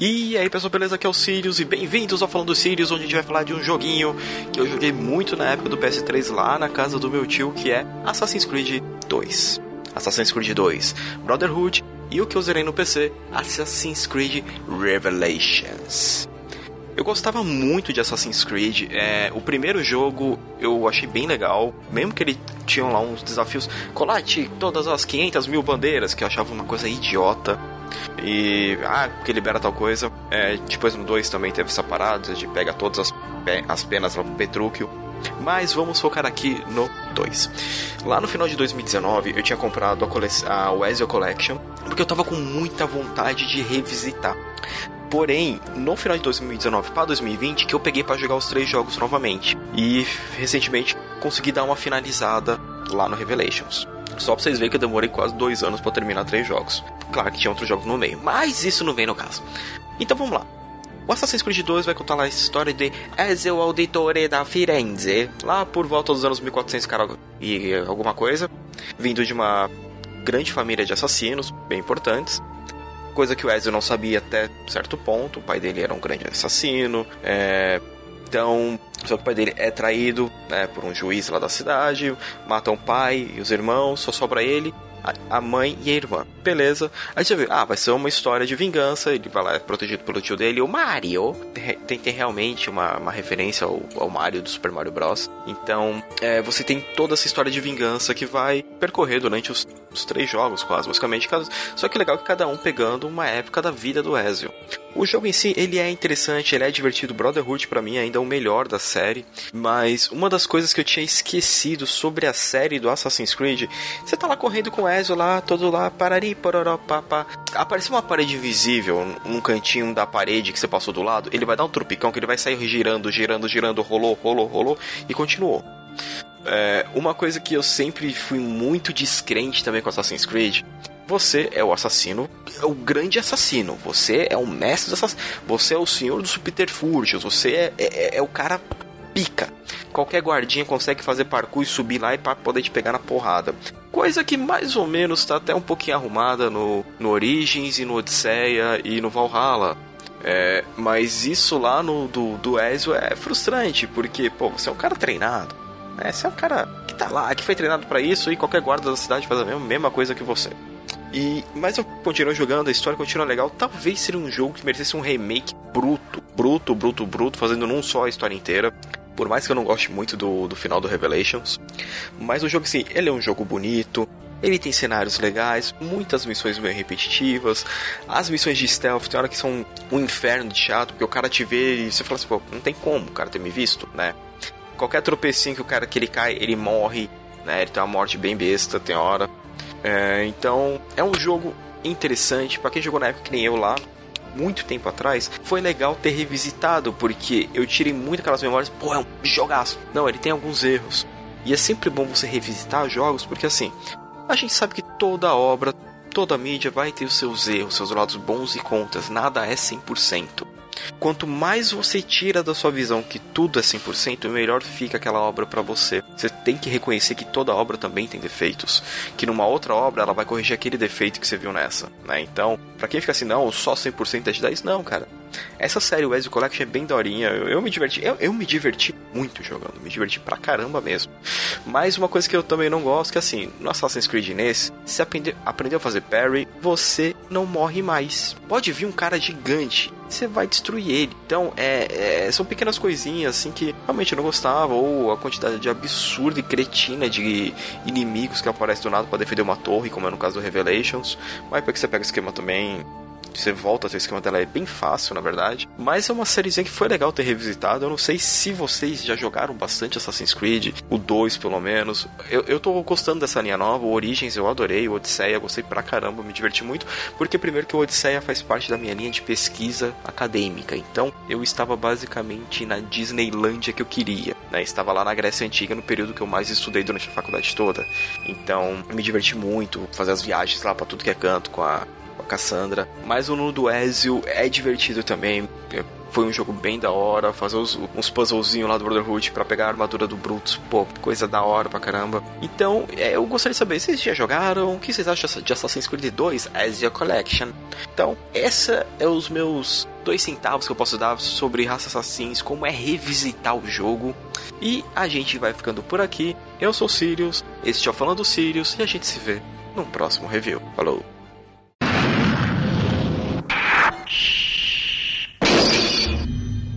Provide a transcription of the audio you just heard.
E aí pessoal, beleza? Aqui é o Sirius e bem-vindos ao Falando Sirius, onde a gente vai falar de um joguinho que eu joguei muito na época do PS3 lá na casa do meu tio, que é Assassin's Creed 2. Assassin's Creed 2 Brotherhood e o que eu zerei no PC, Assassin's Creed Revelations. Eu gostava muito de Assassin's Creed. É, o primeiro jogo eu achei bem legal, mesmo que ele tinha lá uns desafios. Colate todas as 500 mil bandeiras, que eu achava uma coisa idiota. E. Ah, porque libera tal coisa. É, depois no 2 também teve essa parada de pega todas as, as penas lá pro Petrúquio. Mas vamos focar aqui no 2. Lá no final de 2019 eu tinha comprado a, a Ezio Collection porque eu tava com muita vontade de revisitar. Porém, no final de 2019 para 2020, que eu peguei para jogar os três jogos novamente. E recentemente consegui dar uma finalizada lá no Revelations. Só pra vocês verem que eu demorei quase dois anos para terminar três jogos. Claro que tinha outros jogos no meio, mas isso não vem no caso. Então vamos lá. O Assassin's Creed 2 vai contar lá a história de Ezio Auditore da Firenze, lá por volta dos anos 1400 e alguma coisa, vindo de uma grande família de assassinos, bem importantes. Coisa que o Ezio não sabia até certo ponto, o pai dele era um grande assassino, é... Então, só que o pai dele é traído né, por um juiz lá da cidade, matam o pai e os irmãos, só sobra ele a mãe e a irmã. Beleza. Aí você vê, ah, vai ser uma história de vingança. Ele vai lá, é protegido pelo tio dele, o Mario. Tem, tem realmente uma, uma referência ao, ao, Mario do Super Mario Bros. Então, é, você tem toda essa história de vingança que vai percorrer durante os, os três jogos, quase, basicamente. Só que legal que cada um pegando uma época da vida do Ezio. O jogo em si, ele é interessante, ele é divertido. Brotherhood, para mim, é ainda é o melhor da série. Mas uma das coisas que eu tinha esquecido sobre a série do Assassin's Creed, você tá lá correndo com o Ezio lá, todo lá, parari, pororó, papá. Apareceu uma parede invisível num cantinho da parede que você passou do lado, ele vai dar um tropicão que ele vai sair girando, girando, girando, rolou, rolou, rolou e continuou. É, uma coisa que eu sempre fui muito descrente também com Assassin's Creed você é o assassino, é o grande assassino. Você é o mestre dos assassinos. Você é o senhor dos subterfúgios. Você é, é, é o cara pica. Qualquer guardinha consegue fazer parkour e subir lá e para poder te pegar na porrada. Coisa que mais ou menos tá até um pouquinho arrumada no, no Origins e no Odisseia e no Valhalla. É, mas isso lá no do, do Ezio é frustrante, porque, pô, você é um cara treinado. Né? Você é um cara que tá lá, que foi treinado para isso e qualquer guarda da cidade faz a mesma, coisa que você. E, mas eu continuo jogando, a história continua legal. Talvez seria um jogo que merecesse um remake bruto, bruto, bruto, bruto, fazendo num só a história inteira. Por mais que eu não goste muito do, do final do Revelations. Mas o jogo, assim, ele é um jogo bonito. Ele tem cenários legais, muitas missões meio repetitivas. As missões de stealth tem hora que são um inferno de chato, porque o cara te vê e você fala assim, pô, não tem como o cara ter me visto, né? Qualquer tropecinho que o cara que ele cai, ele morre, né? Ele tem uma morte bem besta, tem hora. É, então, é um jogo interessante. para quem jogou na época que nem eu lá, muito tempo atrás, foi legal ter revisitado, porque eu tirei muito aquelas memórias, pô, é um jogaço. Não, ele tem alguns erros. E é sempre bom você revisitar jogos, porque assim, a gente sabe que toda obra, toda mídia vai ter os seus erros, seus lados bons e contras, nada é 100%. Quanto mais você tira da sua visão que tudo é 100%, melhor fica aquela obra para você. Você tem que reconhecer que toda obra também tem defeitos, que numa outra obra ela vai corrigir aquele defeito que você viu nessa, né? Então, para quem fica assim, não, só 100% é de 10, não, cara. Essa série, Ezio Collection, é bem daorinha. Eu, eu me diverti, eu, eu, me diverti muito jogando, me diverti pra caramba mesmo. Mas uma coisa que eu também não gosto, que assim, no Assassin's Creed nesse, se aprender, aprendeu a fazer parry, você não morre mais. Pode vir um cara gigante, você vai destruir ele. Então, é, é, são pequenas coisinhas assim que realmente eu não gostava, ou a quantidade de absurda e cretina de inimigos que aparecem do nada para defender uma torre, como é no caso do Revelations. Mas porque você pega o esquema também você volta a ter o esquema dela, é bem fácil, na verdade. Mas é uma sériezinha que foi legal ter revisitado. Eu não sei se vocês já jogaram bastante Assassin's Creed, o 2 pelo menos. Eu, eu tô gostando dessa linha nova, o Origins eu adorei, o Odisseia gostei pra caramba, me diverti muito. Porque primeiro que o Odisseia faz parte da minha linha de pesquisa acadêmica. Então eu estava basicamente na Disneylândia que eu queria. Né? Estava lá na Grécia Antiga no período que eu mais estudei durante a faculdade toda. Então me diverti muito, fazer as viagens lá para tudo que é canto com a Cassandra. Mas o Nudo Ezio é divertido também. Foi um jogo bem da hora, fazer os, uns puzzlezinhos lá do Brotherhood para pegar a armadura do Brutus, pô, coisa da hora pra caramba. Então, é, eu gostaria de saber, vocês já jogaram? O que vocês acham de Assassin's Creed 2 Asia Collection? Então, essa é os meus dois centavos que eu posso dar sobre Raça Assassins, como é revisitar o jogo. E a gente vai ficando por aqui. Eu sou o Sirius, este é o Falando Sirius, e a gente se vê no próximo review. Falou!